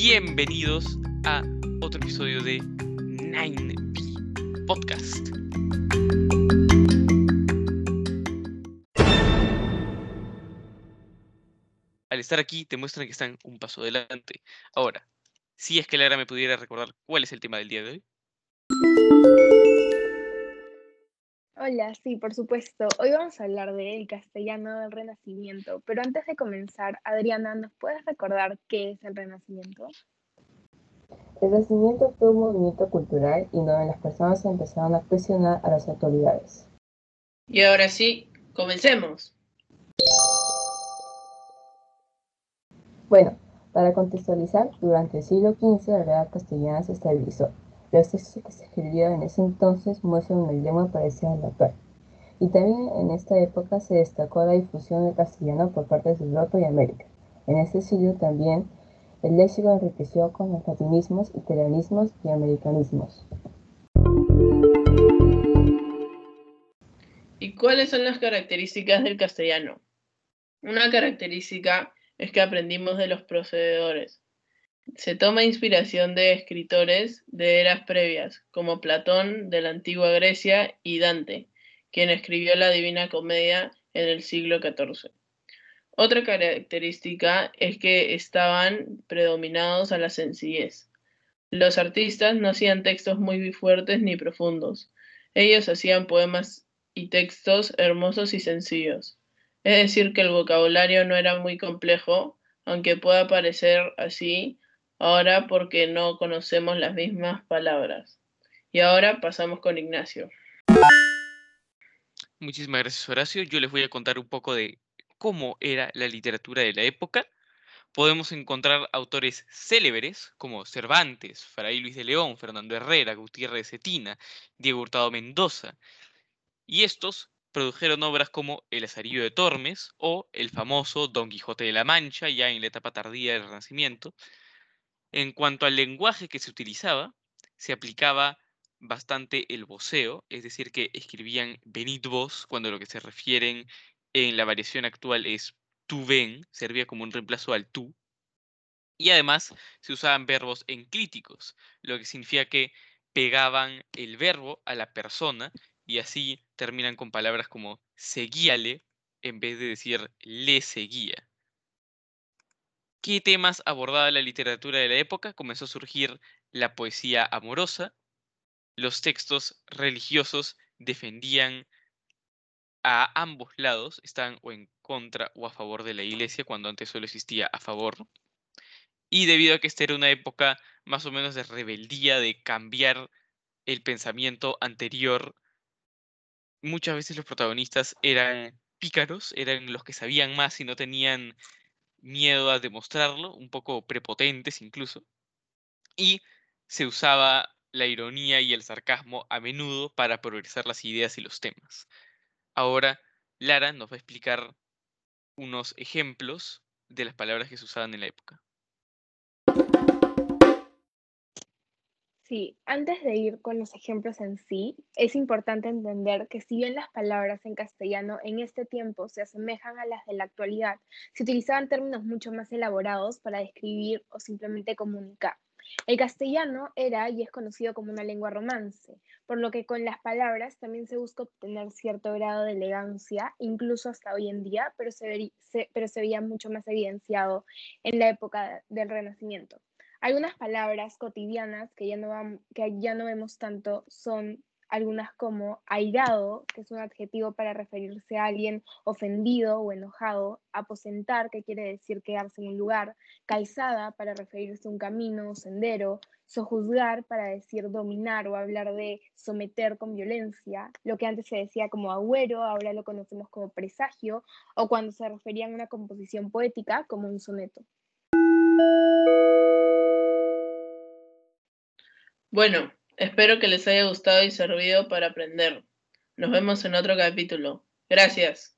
Bienvenidos a otro episodio de 9B Podcast. Al estar aquí te muestran que están un paso adelante. Ahora, si es que Lara me pudiera recordar cuál es el tema del día de hoy. Hola, sí, por supuesto. Hoy vamos a hablar del castellano del Renacimiento, pero antes de comenzar, Adriana, ¿nos puedes recordar qué es el Renacimiento? El Renacimiento fue un movimiento cultural y donde las personas empezaron a presionar a las autoridades. Y ahora sí, comencemos. Bueno, para contextualizar, durante el siglo XV la realidad castellana se estabilizó los textos que se escribieron en ese entonces muestran una lengua parecida a la actual. Y también en esta época se destacó la difusión del castellano por parte de Europa y América. En este siglo también el léxico enriqueció con los latinismos, italianismos y americanismos. ¿Y cuáles son las características del castellano? Una característica es que aprendimos de los procededores, se toma inspiración de escritores de eras previas, como Platón de la antigua Grecia y Dante, quien escribió la Divina Comedia en el siglo XIV. Otra característica es que estaban predominados a la sencillez. Los artistas no hacían textos muy fuertes ni profundos. Ellos hacían poemas y textos hermosos y sencillos. Es decir, que el vocabulario no era muy complejo, aunque pueda parecer así ahora porque no conocemos las mismas palabras. Y ahora pasamos con Ignacio. Muchísimas gracias, Horacio. Yo les voy a contar un poco de cómo era la literatura de la época. Podemos encontrar autores célebres como Cervantes, Fray Luis de León, Fernando Herrera, Gutiérrez Cetina, Diego Hurtado Mendoza. Y estos produjeron obras como El Azarillo de Tormes o el famoso Don Quijote de la Mancha, ya en la etapa tardía del Renacimiento, en cuanto al lenguaje que se utilizaba, se aplicaba bastante el voceo, es decir, que escribían venid vos, cuando lo que se refieren en la variación actual es tú ven, servía como un reemplazo al tú. Y además se usaban verbos enclíticos, lo que significa que pegaban el verbo a la persona y así terminan con palabras como seguíale en vez de decir le seguía. ¿Qué temas abordaba la literatura de la época? Comenzó a surgir la poesía amorosa, los textos religiosos defendían a ambos lados, estaban o en contra o a favor de la iglesia, cuando antes solo existía a favor. Y debido a que esta era una época más o menos de rebeldía, de cambiar el pensamiento anterior, muchas veces los protagonistas eran pícaros, eran los que sabían más y no tenían miedo a demostrarlo, un poco prepotentes incluso, y se usaba la ironía y el sarcasmo a menudo para progresar las ideas y los temas. Ahora, Lara nos va a explicar unos ejemplos de las palabras que se usaban en la época. Sí, antes de ir con los ejemplos en sí, es importante entender que si bien las palabras en castellano en este tiempo se asemejan a las de la actualidad, se utilizaban términos mucho más elaborados para describir o simplemente comunicar. El castellano era y es conocido como una lengua romance, por lo que con las palabras también se busca obtener cierto grado de elegancia, incluso hasta hoy en día, pero se, pero se veía mucho más evidenciado en la época del Renacimiento. Algunas palabras cotidianas que ya no, que ya no vemos tanto son algunas como airado, que es un adjetivo para referirse a alguien ofendido o enojado, aposentar, que quiere decir quedarse en un lugar, calzada, para referirse a un camino o sendero, sojuzgar, para decir dominar o hablar de someter con violencia, lo que antes se decía como agüero, ahora lo conocemos como presagio, o cuando se refería a una composición poética como un soneto. Bueno, espero que les haya gustado y servido para aprender. Nos vemos en otro capítulo. Gracias.